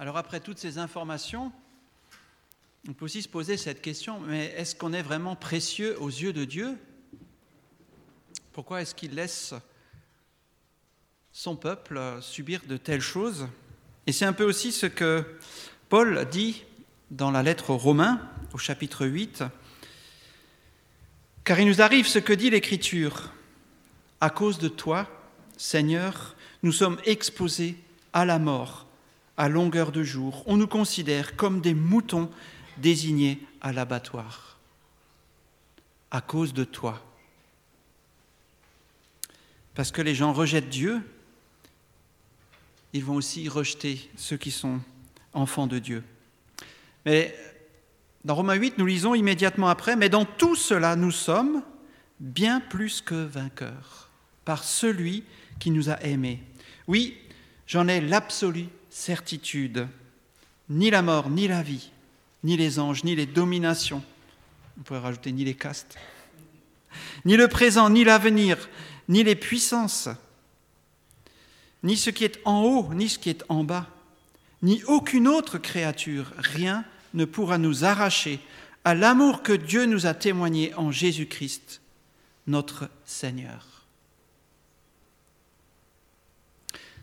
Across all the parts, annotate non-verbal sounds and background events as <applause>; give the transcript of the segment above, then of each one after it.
Alors après toutes ces informations, on peut aussi se poser cette question, mais est-ce qu'on est vraiment précieux aux yeux de Dieu? Pourquoi est-ce qu'il laisse son peuple subir de telles choses? Et c'est un peu aussi ce que Paul dit dans la lettre aux Romains, au chapitre 8, car il nous arrive ce que dit l'Écriture. À cause de toi, Seigneur, nous sommes exposés à la mort à longueur de jour. On nous considère comme des moutons désignés à l'abattoir. À cause de toi. Parce que les gens rejettent Dieu, ils vont aussi rejeter ceux qui sont enfants de Dieu. Mais dans Romains 8, nous lisons immédiatement après, mais dans tout cela, nous sommes bien plus que vainqueurs par celui qui nous a aimés. Oui, j'en ai l'absolue certitude. Ni la mort, ni la vie, ni les anges, ni les dominations, on pourrait rajouter ni les castes, ni le présent, ni l'avenir, ni les puissances, ni ce qui est en haut, ni ce qui est en bas, ni aucune autre créature, rien ne pourra nous arracher à l'amour que Dieu nous a témoigné en Jésus-Christ, notre Seigneur.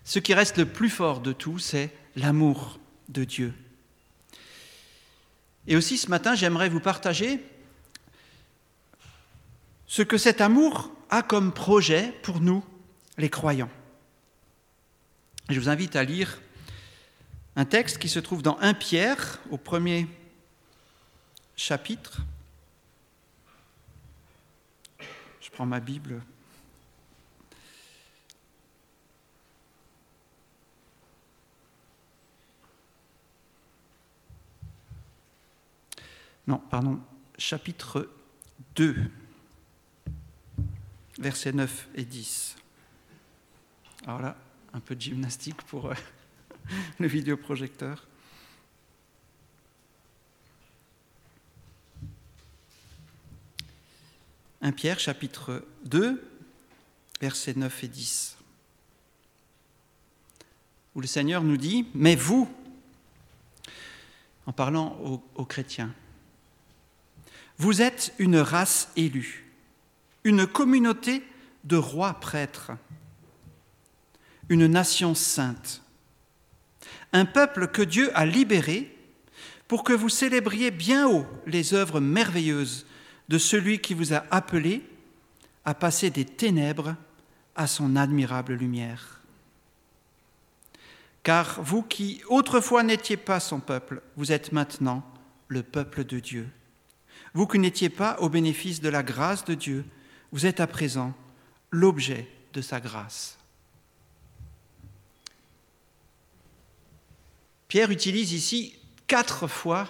Ce qui reste le plus fort de tout, c'est l'amour de Dieu. Et aussi ce matin, j'aimerais vous partager ce que cet amour a comme projet pour nous, les croyants. Je vous invite à lire un texte qui se trouve dans 1 Pierre, au premier chapitre. Je prends ma Bible. Non, pardon, chapitre 2, versets 9 et 10. Alors là, un peu de gymnastique pour euh, <laughs> le vidéoprojecteur. Un Pierre, chapitre 2, versets 9 et 10, où le Seigneur nous dit, mais vous, en parlant aux, aux chrétiens, vous êtes une race élue, une communauté de rois prêtres, une nation sainte, un peuple que Dieu a libéré pour que vous célébriez bien haut les œuvres merveilleuses de celui qui vous a appelé à passer des ténèbres à son admirable lumière. Car vous qui autrefois n'étiez pas son peuple, vous êtes maintenant le peuple de Dieu. Vous qui n'étiez pas au bénéfice de la grâce de Dieu, vous êtes à présent l'objet de sa grâce. Pierre utilise ici quatre fois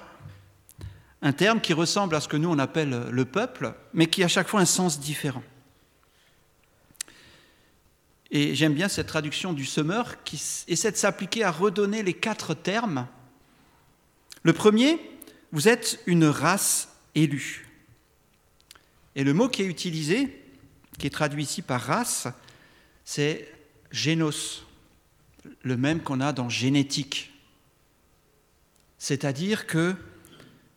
un terme qui ressemble à ce que nous on appelle le peuple, mais qui a chaque fois un sens différent. Et j'aime bien cette traduction du semeur qui essaie de s'appliquer à redonner les quatre termes. Le premier, vous êtes une race élue. Et le mot qui est utilisé, qui est traduit ici par race, c'est génos, le même qu'on a dans génétique. C'est-à-dire que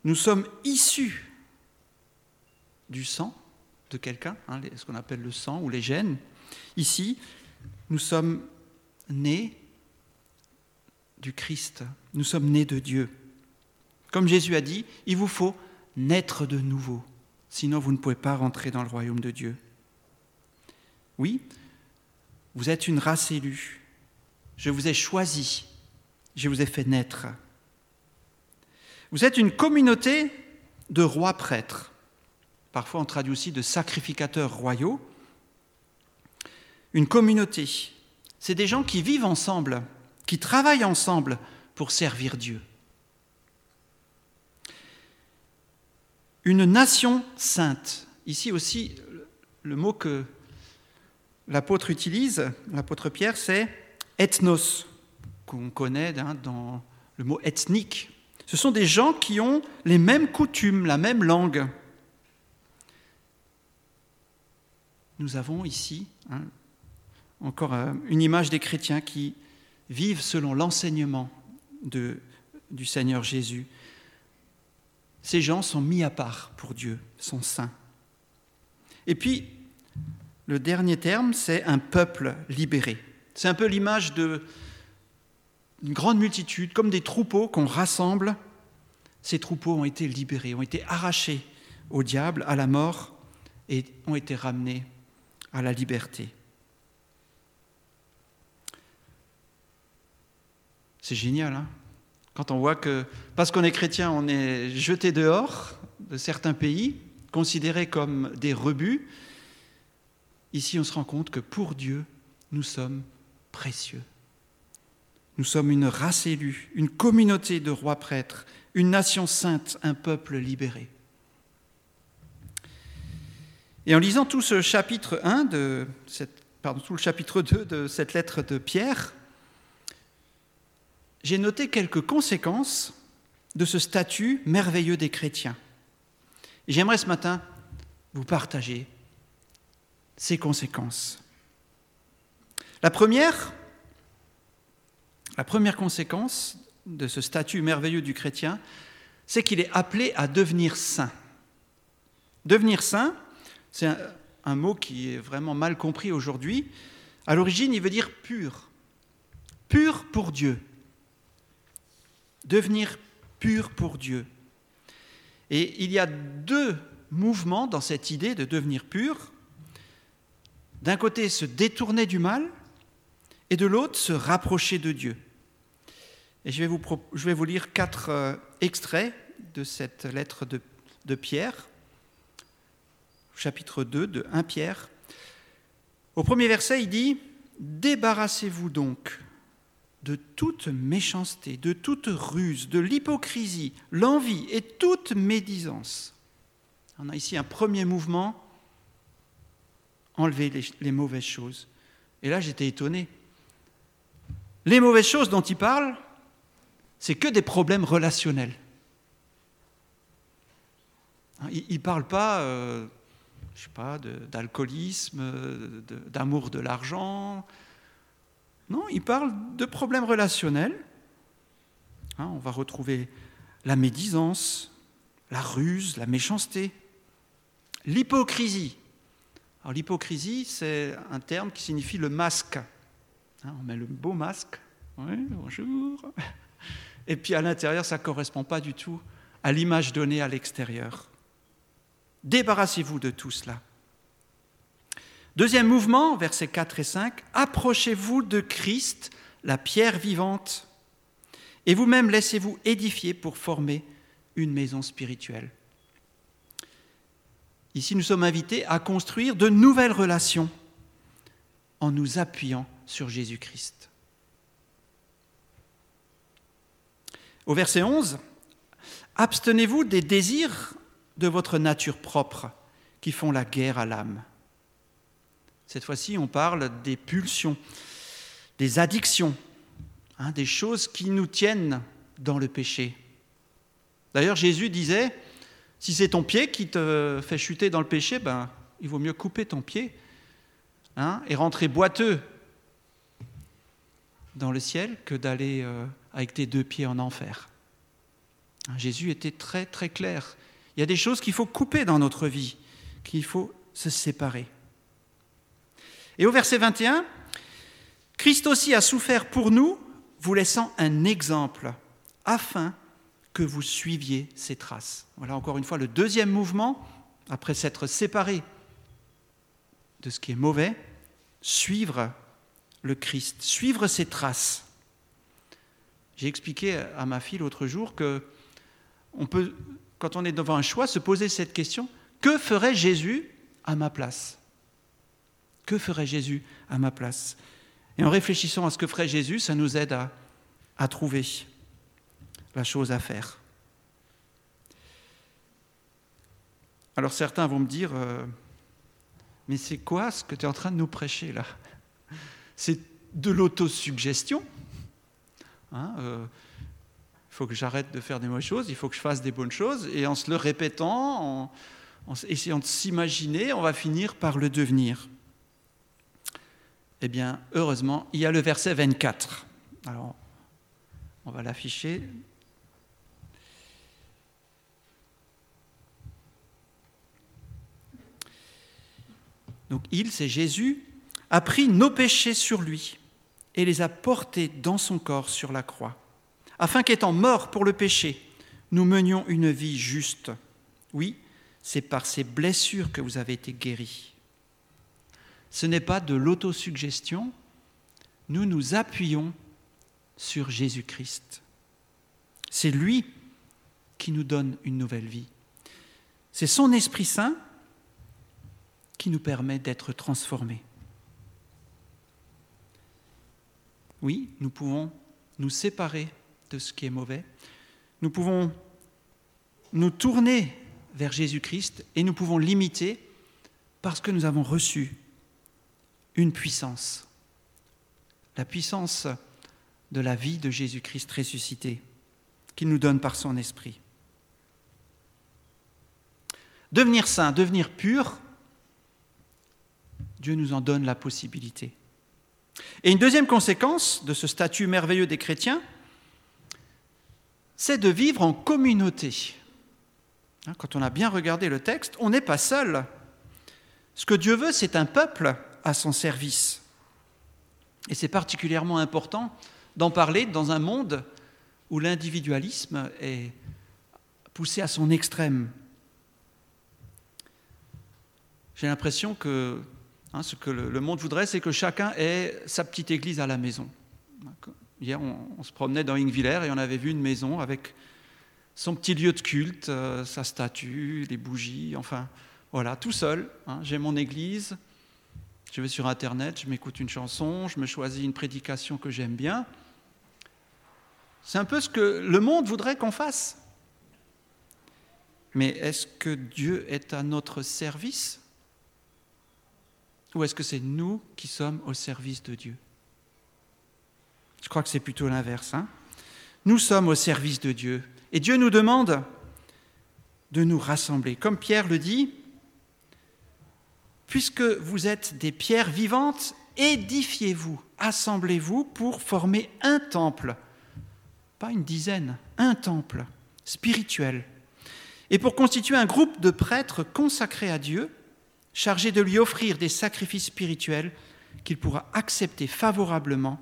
nous sommes issus du sang de quelqu'un, hein, ce qu'on appelle le sang ou les gènes. Ici, nous sommes nés du Christ, nous sommes nés de Dieu. Comme Jésus a dit, il vous faut naître de nouveau, sinon vous ne pouvez pas rentrer dans le royaume de Dieu. Oui, vous êtes une race élue, je vous ai choisi, je vous ai fait naître. Vous êtes une communauté de rois prêtres. Parfois on traduit aussi de sacrificateurs royaux. Une communauté, c'est des gens qui vivent ensemble, qui travaillent ensemble pour servir Dieu. Une nation sainte. Ici aussi, le mot que l'apôtre utilise, l'apôtre Pierre, c'est ethnos, qu'on connaît hein, dans le mot ethnique ce sont des gens qui ont les mêmes coutumes, la même langue. Nous avons ici hein, encore euh, une image des chrétiens qui vivent selon l'enseignement du Seigneur Jésus. Ces gens sont mis à part pour Dieu, sont saints. Et puis, le dernier terme, c'est un peuple libéré. C'est un peu l'image d'une grande multitude, comme des troupeaux qu'on rassemble. Ces troupeaux ont été libérés, ont été arrachés au diable, à la mort, et ont été ramenés à la liberté. C'est génial, hein? Quand on voit que, parce qu'on est chrétien, on est jeté dehors de certains pays, considérés comme des rebuts. Ici, on se rend compte que pour Dieu, nous sommes précieux. Nous sommes une race élue, une communauté de rois prêtres, une nation sainte, un peuple libéré. Et en lisant tout ce chapitre 1 de pardon, tout le chapitre 2 de cette lettre de Pierre, j'ai noté quelques conséquences de ce statut merveilleux des chrétiens. J'aimerais ce matin vous partager ces conséquences. La première, la première conséquence de ce statut merveilleux du chrétien, c'est qu'il est appelé à devenir saint. Devenir saint, c'est un, un, mot qui est vraiment mal compris aujourd'hui. À l'origine, il veut dire pur. Pur pour Dieu devenir pur pour Dieu. Et il y a deux mouvements dans cette idée de devenir pur. D'un côté, se détourner du mal, et de l'autre, se rapprocher de Dieu. Et je vais vous, lire quatre euh, extraits de cette lettre de, de Pierre, chapitre 2 de 1 Pierre. Au premier verset, il dit, Débarrassez-vous donc de toute méchanceté, de toute ruse, de l'hypocrisie, l'envie et toute médisance. On a ici un premier mouvement, enlever les, mauvaises choses. Et là, j'étais étonné. Les mauvaises choses dont il parle, c'est que des problèmes relationnels. Hein, il ne parle pas, euh, je sais pas, d'alcoolisme, d'amour de l'argent, non, il parle de problèmes relationnels. Hein, on va retrouver la médisance, la ruse, la méchanceté, l'hypocrisie. Alors l'hypocrisie, c'est un terme qui signifie le masque. Hein, on met le beau masque. Oui, bonjour. Et puis à l'intérieur, ça ne correspond pas du tout à l'image donnée à l'extérieur. Débarrassez-vous de tout cela. Deuxième mouvement, versets 4 et 5, Approchez-vous de Christ, la pierre vivante, et vous-même laissez-vous édifier pour former une maison spirituelle. Ici, nous sommes invités à construire de nouvelles relations en nous appuyant sur Jésus-Christ. Au verset 11, Abstenez-vous des désirs de votre nature propre qui font la guerre à l'âme. Cette fois-ci, on parle des pulsions, des addictions, hein, des choses qui nous tiennent dans le péché. D'ailleurs, Jésus disait, si c'est ton pied qui te fait chuter dans le péché, ben, il vaut mieux couper ton pied hein, et rentrer boiteux dans le ciel que d'aller euh, avec tes deux pieds en enfer. Hein, Jésus était très très clair. Il y a des choses qu'il faut couper dans notre vie, qu'il faut se séparer. Et au verset 21, Christ aussi a souffert pour nous, vous laissant un exemple, afin que vous suiviez ses traces. Voilà encore une fois le deuxième mouvement, après s'être séparé de ce qui est mauvais, suivre le Christ, suivre ses traces. J'ai expliqué à ma fille l'autre jour que on peut, quand on est devant un choix, se poser cette question que ferait Jésus à ma place? Que ferait Jésus à ma place? Et en réfléchissant à ce que ferait Jésus, ça nous aide à, trouver la chose à faire. Alors certains vont me dire, euh, mais c'est quoi ce que tu es en train de nous prêcher là? C'est de l'autosuggestion. Il hein, euh, faut que j'arrête de faire des mauvaises choses, il faut que je fasse des bonnes choses, et en se le répétant, en essayant de s'imaginer, on va finir par le devenir. Eh bien, heureusement, il y a le verset 24. Alors, on va l'afficher. Donc il, c'est Jésus, a pris nos péchés sur lui et les a portés dans son corps sur la croix, afin qu'étant morts pour le péché, nous menions une vie juste. Oui, c'est par ces blessures que vous avez été guéris. Ce n'est pas de l'autosuggestion, nous nous appuyons sur Jésus-Christ. C'est lui qui nous donne une nouvelle vie. C'est son Esprit Saint qui nous permet d'être transformés. Oui, nous pouvons nous séparer de ce qui est mauvais. Nous pouvons nous tourner vers Jésus-Christ et nous pouvons l'imiter parce que nous avons reçu une puissance, la puissance de la vie de Jésus-Christ ressuscité, qu'il nous donne par son esprit. Devenir saint, devenir pur, Dieu nous en donne la possibilité. Et une deuxième conséquence de ce statut merveilleux des chrétiens, c'est de vivre en communauté. Hein, quand on a bien regardé le texte, on n'est pas seul. Ce que Dieu veut, c'est un peuple à son service. Et c'est particulièrement important d'en parler dans un monde où l'individualisme est poussé à son extrême. J'ai l'impression que hein, ce que le, monde voudrait, c'est que chacun ait sa petite église à la maison. Hier, on, se promenait dans Ingvillers et on avait vu une maison avec son petit lieu de culte, euh, sa statue, les bougies, enfin, voilà, tout seul. Hein. J'ai mon église, je vais sur Internet, je m'écoute une chanson, je me choisis une prédication que j'aime bien. C'est un peu ce que le monde voudrait qu'on fasse. Mais est-ce que Dieu est à notre service? Ou est-ce que c'est nous qui sommes au service de Dieu? Je crois que c'est plutôt l'inverse. Hein nous sommes au service de Dieu. Et Dieu nous demande de nous rassembler. Comme Pierre le dit, puisque vous êtes des pierres vivantes, édifiez-vous, assemblez-vous pour former un temple, pas une dizaine, un temple spirituel, et pour constituer un groupe de prêtres consacrés à Dieu, chargés de lui offrir des sacrifices spirituels qu'il pourra accepter favorablement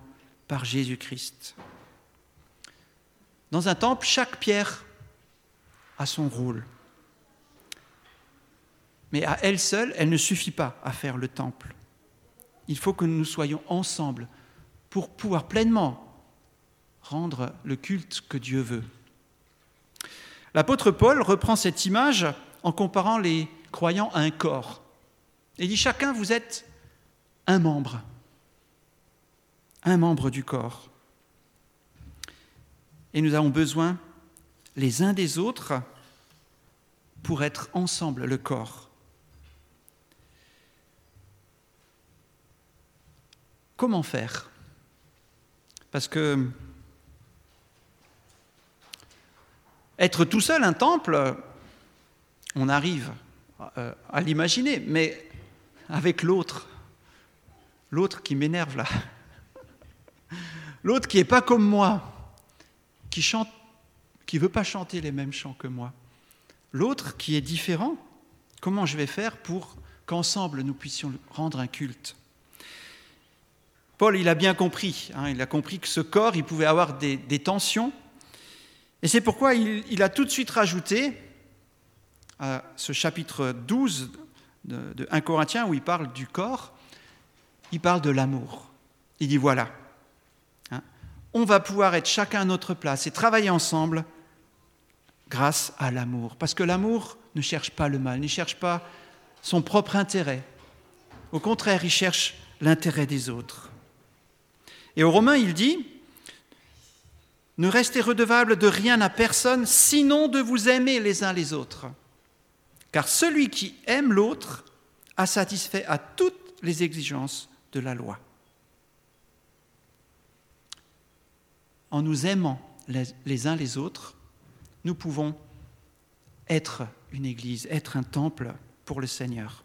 par Jésus-Christ. Dans un temple, chaque pierre a son rôle. Mais à elle seule, elle ne suffit pas à faire le temple. Il faut que nous soyons ensemble pour pouvoir pleinement rendre le culte que Dieu veut. L'apôtre Paul reprend cette image en comparant les croyants à un corps. Il dit, chacun, vous êtes un membre, un membre du corps et nous avons besoin les uns des autres pour être ensemble le corps. Comment faire? Parce que être tout seul un temple, on arrive euh, à l'imaginer, mais avec l'autre, l'autre qui m'énerve là, l'autre qui n'est pas comme moi, qui chante, qui veut pas chanter les mêmes chants que moi. L'autre qui est différent, comment je vais faire pour qu'ensemble nous puissions rendre un culte? Paul, il a bien compris, hein, il a compris que ce corps, il pouvait avoir des, tensions, et c'est pourquoi il, a tout de suite rajouté à ce chapitre 12 de, de 1 Corinthiens où il parle du corps, il parle de l'amour. Il dit voilà, on va pouvoir être chacun à notre place et travailler ensemble grâce à l'amour. Parce que l'amour ne cherche pas le mal, ne cherche pas son propre intérêt. Au contraire, il cherche l'intérêt des autres. Et aux Romains, il dit, ne restez redevables de rien à personne, sinon de vous aimer les uns les autres. Car celui qui aime l'autre a satisfait à toutes les exigences de la loi. en nous aimant les, uns les autres, nous pouvons être une église, être un temple pour le Seigneur.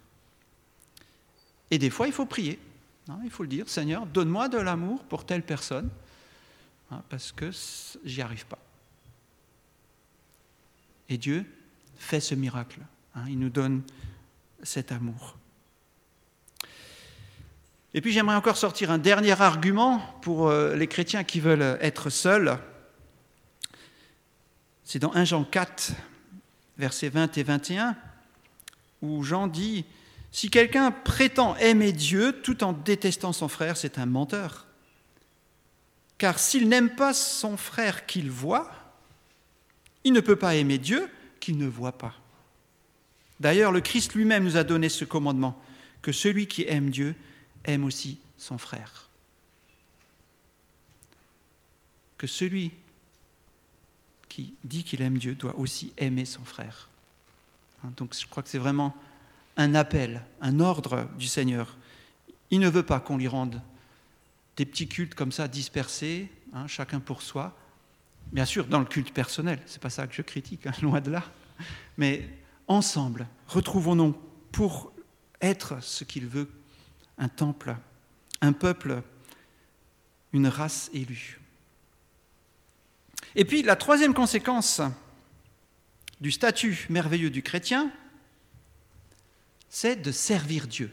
Et des fois, il faut prier. Il faut le dire, Seigneur, donne-moi de l'amour pour telle personne. hein, parce que j'y arrive pas. Et Dieu fait ce miracle. Hein, il nous donne cet amour. Et puis j'aimerais encore sortir un dernier argument pour euh, les chrétiens qui veulent être seuls. C'est dans 1 Jean 4, versets 20 et 21, où Jean dit, Si quelqu'un prétend aimer Dieu tout en détestant son frère, c'est un menteur. Car s'il n'aime pas son frère qu'il voit, il ne peut pas aimer Dieu qu'il ne voit pas. D'ailleurs, le Christ lui-même nous a donné ce commandement, que celui qui aime Dieu aime aussi son frère. Que celui qui dit qu'il aime Dieu doit aussi aimer son frère. Hein, donc je crois que c'est vraiment un appel, un ordre du Seigneur. Il ne veut pas qu'on lui rende des petits cultes comme ça dispersés, hein, chacun pour soi. Bien sûr, dans le culte personnel, c'est pas ça que je critique, hein, <laughs> loin de là. Mais ensemble, retrouvons-nous pour être ce qu'il veut un temple, un peuple, une race élue. Et puis la troisième conséquence du statut merveilleux du chrétien, c'est de servir Dieu.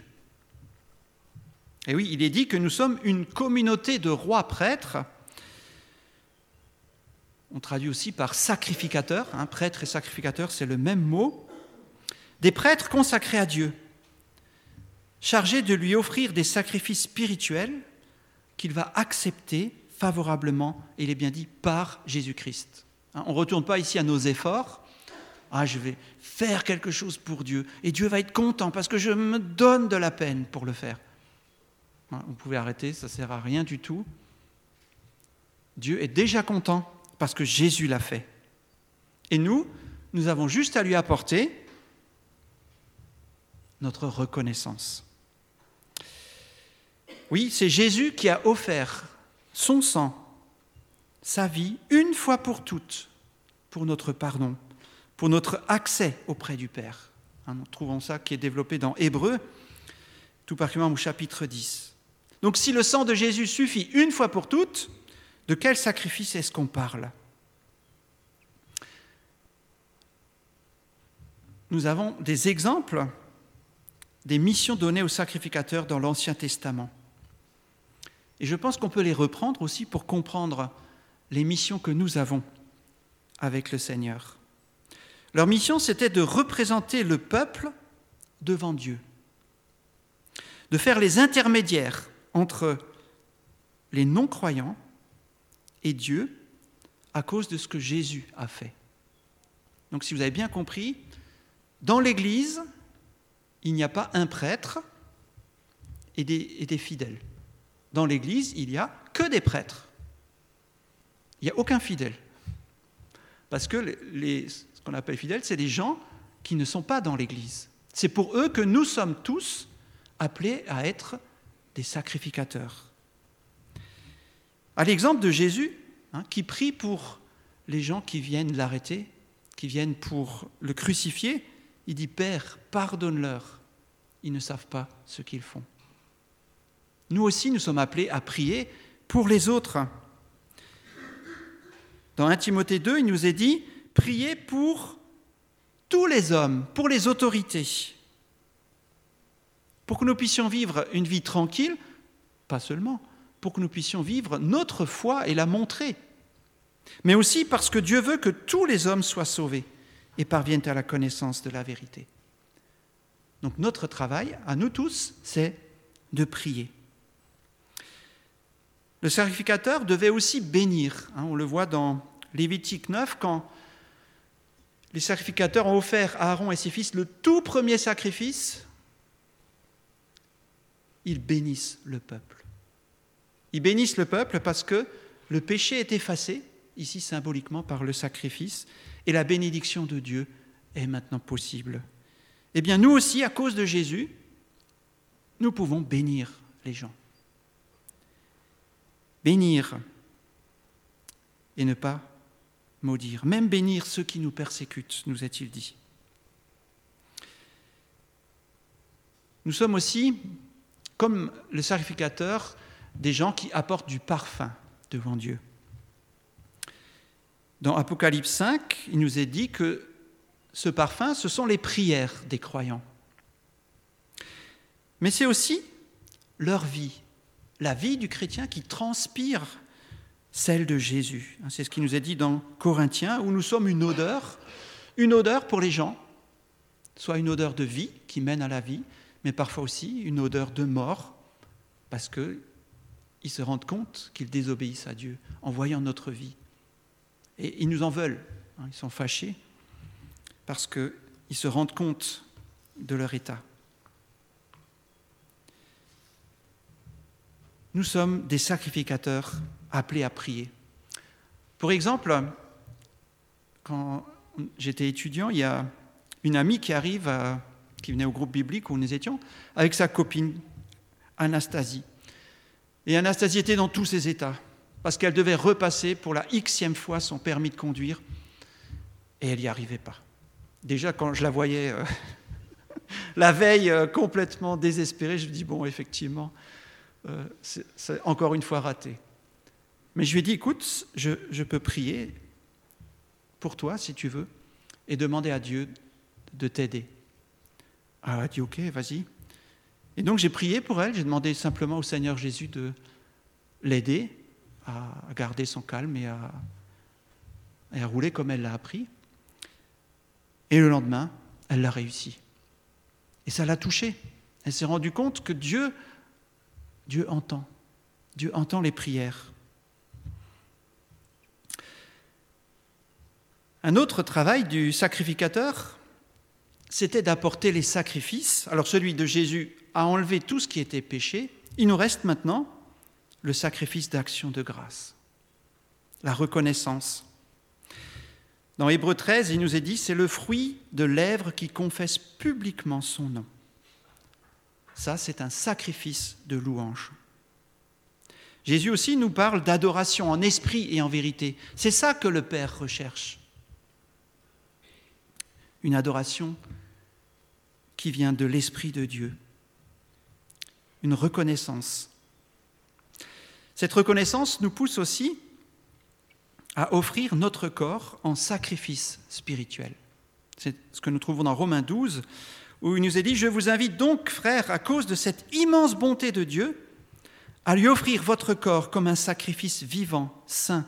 Et oui, il est dit que nous sommes une communauté de rois prêtres. On traduit aussi par sacrificateurs. Hein, prêtre et sacrificateur, c'est le même mot. Des prêtres consacrés à Dieu chargé de lui offrir des sacrifices spirituels qu'il va accepter favorablement, il est bien dit, par Jésus-Christ. Hein, on ne retourne pas ici à nos efforts. Ah, je vais faire quelque chose pour Dieu, et Dieu va être content parce que je me donne de la peine pour le faire. Hein, vous pouvez arrêter, ça ne sert à rien du tout. Dieu est déjà content parce que Jésus l'a fait. Et nous, nous avons juste à lui apporter notre reconnaissance. Oui, c'est Jésus qui a offert son sang, sa vie, une fois pour toutes, pour notre pardon, pour notre accès auprès du Père. Hein, nous trouvons ça qui est développé dans Hébreu, tout particulièrement au chapitre 10. Donc si le sang de Jésus suffit une fois pour toutes, de quel sacrifice est-ce qu'on parle? Nous avons des exemples des missions données aux sacrificateurs dans l'Ancien Testament. Et je pense qu'on peut les reprendre aussi pour comprendre les missions que nous avons avec le Seigneur. Leur mission, c'était de représenter le peuple devant Dieu, de faire les intermédiaires entre les non-croyants et Dieu à cause de ce que Jésus a fait. Donc si vous avez bien compris, dans l'Église, il n'y a pas un prêtre et des, fidèles dans l'Église, il n'y a que des prêtres. Il n'y a aucun fidèle. Parce que les, qu'on appelle fidèles, c'est des gens qui ne sont pas dans l'Église. C'est pour eux que nous sommes tous appelés à être des sacrificateurs. À l'exemple de Jésus, hein, qui prie pour les gens qui viennent l'arrêter, qui viennent pour le crucifier, il dit Père, pardonne-leur, ils ne savent pas ce qu'ils font. Nous aussi, nous sommes appelés à prier pour les autres. Dans 1 Timothée 2, il nous est dit, priez pour tous les hommes, pour les autorités, pour que nous puissions vivre une vie tranquille, pas seulement, pour que nous puissions vivre notre foi et la montrer, mais aussi parce que Dieu veut que tous les hommes soient sauvés et parviennent à la connaissance de la vérité. Donc notre travail, à nous tous, c'est de prier. Le sacrificateur devait aussi bénir. Hein, on le voit dans Lévitique 9, quand les sacrificateurs ont offert à Aaron et ses fils le tout premier sacrifice, ils bénissent le peuple. Ils bénissent le peuple parce que le péché est effacé, ici symboliquement par le sacrifice, et la bénédiction de Dieu est maintenant possible. Eh bien, nous aussi, à cause de Jésus, nous pouvons bénir les gens bénir et ne pas maudire, même bénir ceux qui nous persécutent, nous est-il dit. Nous sommes aussi, comme le sacrificateur, des gens qui apportent du parfum devant Dieu. Dans Apocalypse 5, il nous est dit que ce parfum, ce sont les prières des croyants. Mais c'est aussi leur vie, la vie du chrétien qui transpire celle de Jésus. C'est ce qui nous est dit dans Corinthiens, où nous sommes une odeur, une odeur pour les gens, soit une odeur de vie qui mène à la vie, mais parfois aussi une odeur de mort, parce qu'ils se rendent compte qu'ils désobéissent à Dieu en voyant notre vie. Et ils nous en veulent, hein, ils sont fâchés, parce qu'ils se rendent compte de leur état. Nous sommes des sacrificateurs appelés à prier. Pour exemple, quand j'étais étudiant, il y a une amie qui arrive, qui venait au groupe biblique où nous étions, avec sa copine, Anastasie. Et Anastasie était dans tous ses états, parce qu'elle devait repasser pour la xème fois son permis de conduire, et elle n'y arrivait pas. Déjà, quand je la voyais euh, <laughs> la veille euh, complètement désespérée, je me dis, bon, effectivement, euh, c'est encore une fois raté. Mais je lui ai dit, écoute, je, peux prier pour toi, si tu veux, et demander à Dieu de t'aider. elle a dit, ok, vas-y. Et donc j'ai prié pour elle, j'ai demandé simplement au Seigneur Jésus de l'aider à garder son calme et à, et à rouler comme elle l'a appris. Et le lendemain, elle l'a réussi. Et ça l'a touchée. Elle s'est rendue compte que Dieu, Dieu entend. Dieu entend les prières. Un autre travail du sacrificateur, c'était d'apporter les sacrifices. Alors celui de Jésus a enlevé tout ce qui était péché. Il nous reste maintenant le sacrifice d'action de grâce, la reconnaissance. Dans Hébreu 13, il nous est dit, c'est le fruit de lèvres qui confessent publiquement son nom. Ça, c'est un sacrifice de louange. Jésus aussi nous parle d'adoration en esprit et en vérité. C'est ça que le Père recherche. Une adoration qui vient de l'Esprit de Dieu. Une reconnaissance. Cette reconnaissance nous pousse aussi à offrir notre corps en sacrifice spirituel. C'est ce que nous trouvons dans Romains 12, où il nous est dit, je vous invite donc, frères, à cause de cette immense bonté de Dieu, à lui offrir votre corps comme un sacrifice vivant, saint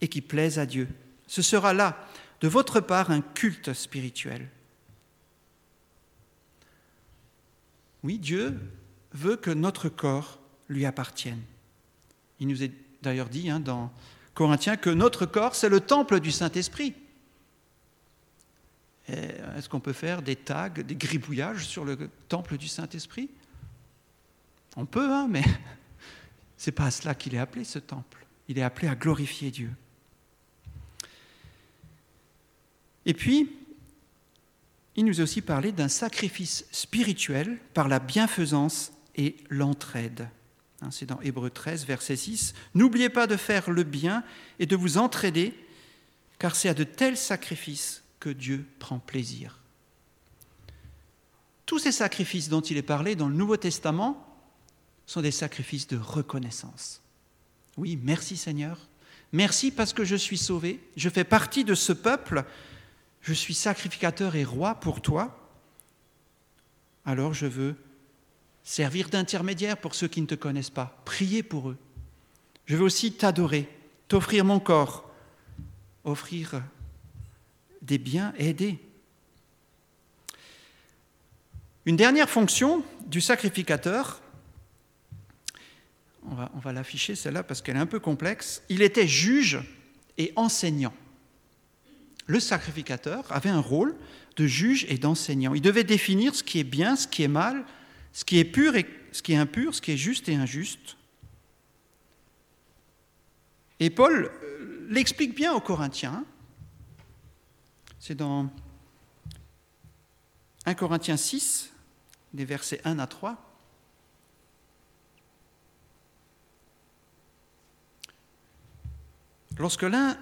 et qui plaise à Dieu. Ce sera là, de votre part, un culte spirituel. Oui, Dieu veut que notre corps lui appartienne. Il nous est d'ailleurs dit hein, dans Corinthiens que notre corps, c'est le temple du Saint-Esprit. Est-ce qu'on peut faire des tags, des gribouillages sur le temple du Saint-Esprit? On peut, hein, mais <laughs> c'est pas à cela qu'il est appelé, ce temple. Il est appelé à glorifier Dieu. Et puis, il nous a aussi parlé d'un sacrifice spirituel par la bienfaisance et l'entraide. Hein, c'est dans Hébreu 13, verset 6. N'oubliez pas de faire le bien et de vous entraider, car c'est à de tels sacrifices que Dieu prend plaisir. Tous ces sacrifices dont il est parlé dans le Nouveau Testament sont des sacrifices de reconnaissance. Oui, merci Seigneur. Merci parce que je suis sauvé. Je fais partie de ce peuple. Je suis sacrificateur et roi pour toi. Alors je veux servir d'intermédiaire pour ceux qui ne te connaissent pas, prier pour eux. Je veux aussi t'adorer, t'offrir mon corps, offrir des biens, aider. Une dernière fonction du sacrificateur, on va, l'afficher celle-là parce qu'elle est un peu complexe, il était juge et enseignant. Le sacrificateur avait un rôle de juge et d'enseignant. Il devait définir ce qui est bien, ce qui est mal, ce qui est pur et ce qui est impur, ce qui est juste et injuste. Et Paul euh, l'explique bien aux Corinthiens. C'est dans 1 Corinthiens 6, des versets 1 à 3. Lorsque l'un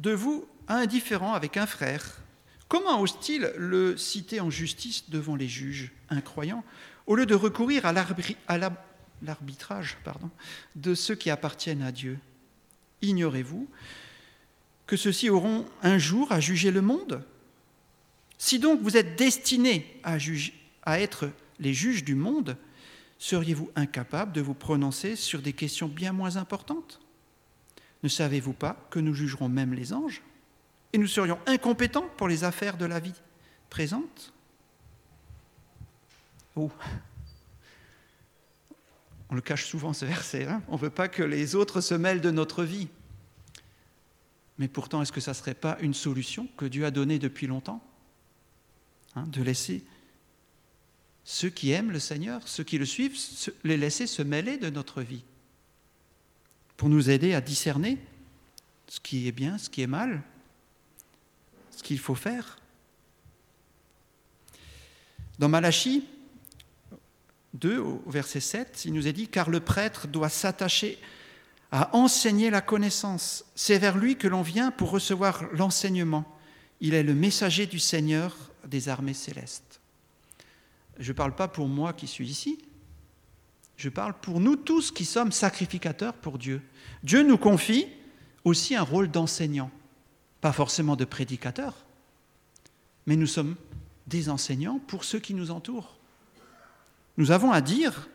de vous différend avec un frère, comment ose-t-il le citer en justice devant les juges incroyants au lieu de recourir à l'arbitrage de ceux qui appartiennent à Dieu? Ignorez-vous que ceux-ci auront un jour à juger le monde? Si donc vous êtes destinés à, à être les juges du monde, seriez-vous incapables de vous prononcer sur des questions bien moins importantes? Ne savez-vous pas que nous jugerons même les anges? Et nous serions incompétents pour les affaires de la vie présente. Oh. On le cache souvent ce verset, hein. On ne veut pas que les autres se mêlent de notre vie. Mais pourtant, est-ce que ça ne serait pas une solution que Dieu a donnée depuis longtemps hein, De laisser ceux qui aiment le Seigneur, ceux qui le suivent, les laisser se mêler de notre vie, pour nous aider à discerner ce qui est bien, ce qui est mal, ce qu'il faut faire. Dans Malachie 2, au verset 7, il nous est dit, car le prêtre doit s'attacher à enseigner la connaissance. C'est vers lui que l'on vient pour recevoir l'enseignement. Il est le messager du Seigneur des armées célestes. Je ne parle pas pour moi qui suis ici, je parle pour nous tous qui sommes sacrificateurs pour Dieu. Dieu nous confie aussi un rôle d'enseignant, pas forcément de prédicateur, mais nous sommes des enseignants pour ceux qui nous entourent. Nous avons à dire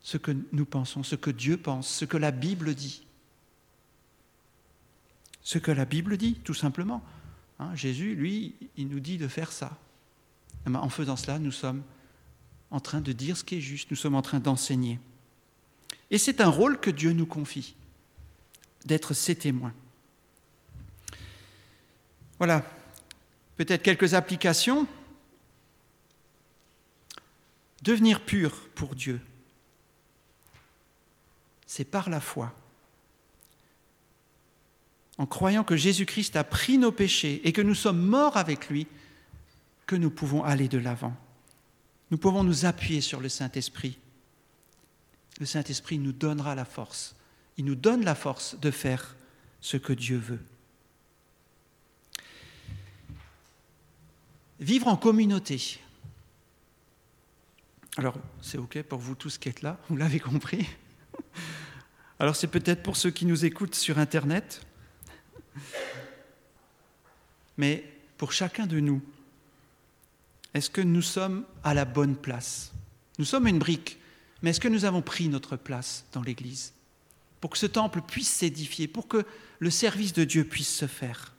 ce que nous pensons, ce que Dieu pense, ce que la Bible dit. Ce que la Bible dit, tout simplement. Hein, Jésus, lui, il nous dit de faire ça. Eh ben, en faisant cela, nous sommes en train de dire ce qui est juste, nous sommes en train d'enseigner. Et c'est un rôle que Dieu nous confie, d'être ses témoins. Voilà, peut-être quelques applications. Devenir pur pour Dieu, c'est par la foi. En croyant que Jésus-Christ a pris nos péchés et que nous sommes morts avec lui, que nous pouvons aller de l'avant. Nous pouvons nous appuyer sur le Saint-Esprit. Le Saint-Esprit nous donnera la force. Il nous donne la force de faire ce que Dieu veut. Vivre en communauté. Alors, c'est OK pour vous tous qui êtes là, vous l'avez compris. Alors, c'est peut-être pour ceux qui nous écoutent sur Internet. Mais pour chacun de nous, est-ce que nous sommes à la bonne place? Nous sommes une brique, mais est-ce que nous avons pris notre place dans l'Église? Pour que ce temple puisse s'édifier, pour que le service de Dieu puisse se faire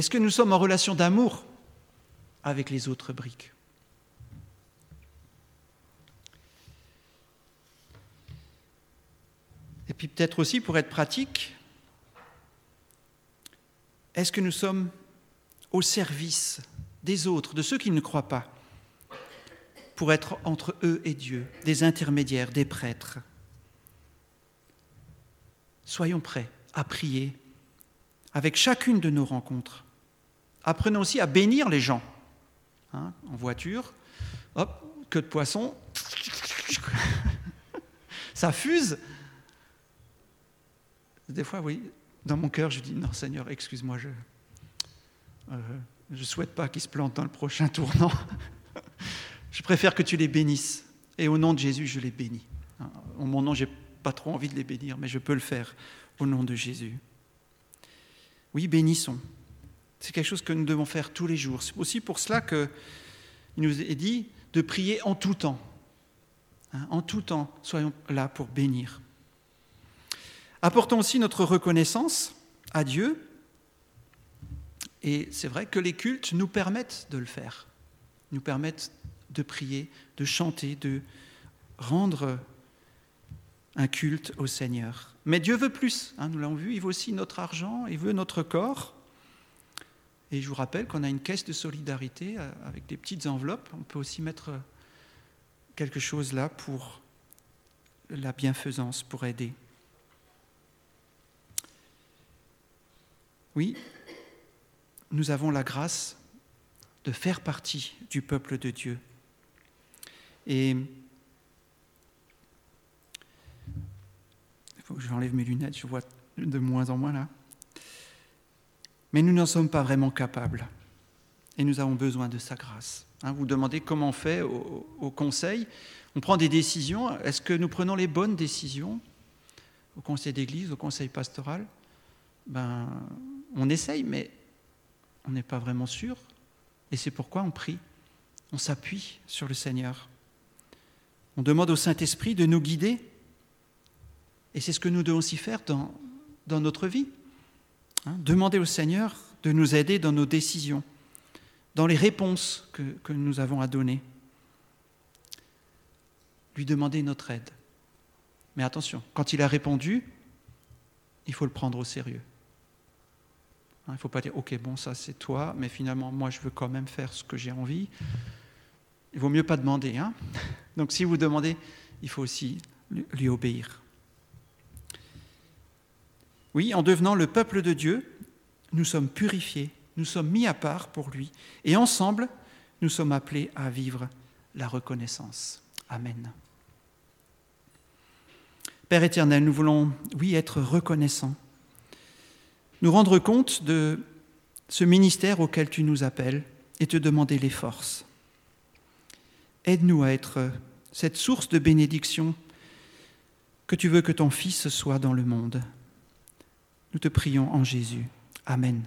Est-ce que nous sommes en relation d'amour avec les autres briques Et puis peut-être aussi, pour être pratique, est-ce que nous sommes au service des autres, de ceux qui ne croient pas, pour être entre eux et Dieu, des intermédiaires, des prêtres? Soyons prêts à prier avec chacune de nos rencontres. Apprenons aussi à bénir les gens. Hein, en voiture, hop, que de poisson, <laughs> ça fuse. Des fois, oui, dans mon cœur, je dis non, Seigneur, excuse-moi, je, euh, ne souhaite pas qu'ils se plantent dans le prochain <laughs> tournant. je préfère que tu les bénisses. Et au nom de Jésus, je les bénis. En mon nom, je n'ai pas trop envie de les bénir, mais je peux le faire au nom de Jésus. Oui, bénissons. C'est quelque chose que nous devons faire tous les jours. C'est aussi pour cela qu'il nous est dit de prier en tout temps. Hein, en tout temps, soyons là pour bénir. Apportons aussi notre reconnaissance à Dieu et c'est vrai que les cultes nous permettent de le faire, nous permettent de prier, de chanter, de rendre un culte au Seigneur. Mais Dieu veut plus, hein, nous l'avons vu, il veut aussi notre argent, il veut notre corps. Et je vous rappelle qu'on a une caisse de solidarité euh, avec des petites enveloppes. On peut aussi mettre quelque chose là pour la bienfaisance, pour aider. Oui, nous avons la grâce de faire partie du peuple de Dieu. Et il faut que j'enlève mes lunettes, je vois de moins en moins là. Mais nous n'en sommes pas vraiment capables. Et nous avons besoin de sa grâce. Hein, vous demandez comment on fait au, au Conseil. On prend des décisions. Est-ce que nous prenons les bonnes décisions au conseil d'église, au conseil pastoral, ben, on essaye, mais on n'est pas vraiment sûr. Et c'est pourquoi on prie, on s'appuie sur le Seigneur. On demande au Saint-Esprit de nous guider. Et c'est ce que nous devons aussi faire dans, dans notre vie. Hein. demander au Seigneur de nous aider dans nos décisions, dans les réponses que, que nous avons à donner. Lui demander notre aide. Mais attention, quand il a répondu, il faut le prendre au sérieux. Hein, il ne faut pas dire, ok, bon, ça c'est toi, mais finalement, moi, je veux quand même faire ce que j'ai envie. Il vaut mieux pas demander. Hein <laughs> Donc si vous demandez, il faut aussi lui obéir. Oui, en devenant le peuple de Dieu, nous sommes purifiés, nous sommes mis à part pour lui, et ensemble, nous sommes appelés à vivre la reconnaissance. Amen. Père éternel, nous voulons, oui, être reconnaissants, nous rendre compte de ce ministère auquel tu nous appelles et te demander les forces. Aide-nous à être cette source de bénédiction que tu veux que ton Fils soit dans le monde. Nous te prions en Jésus. Amen.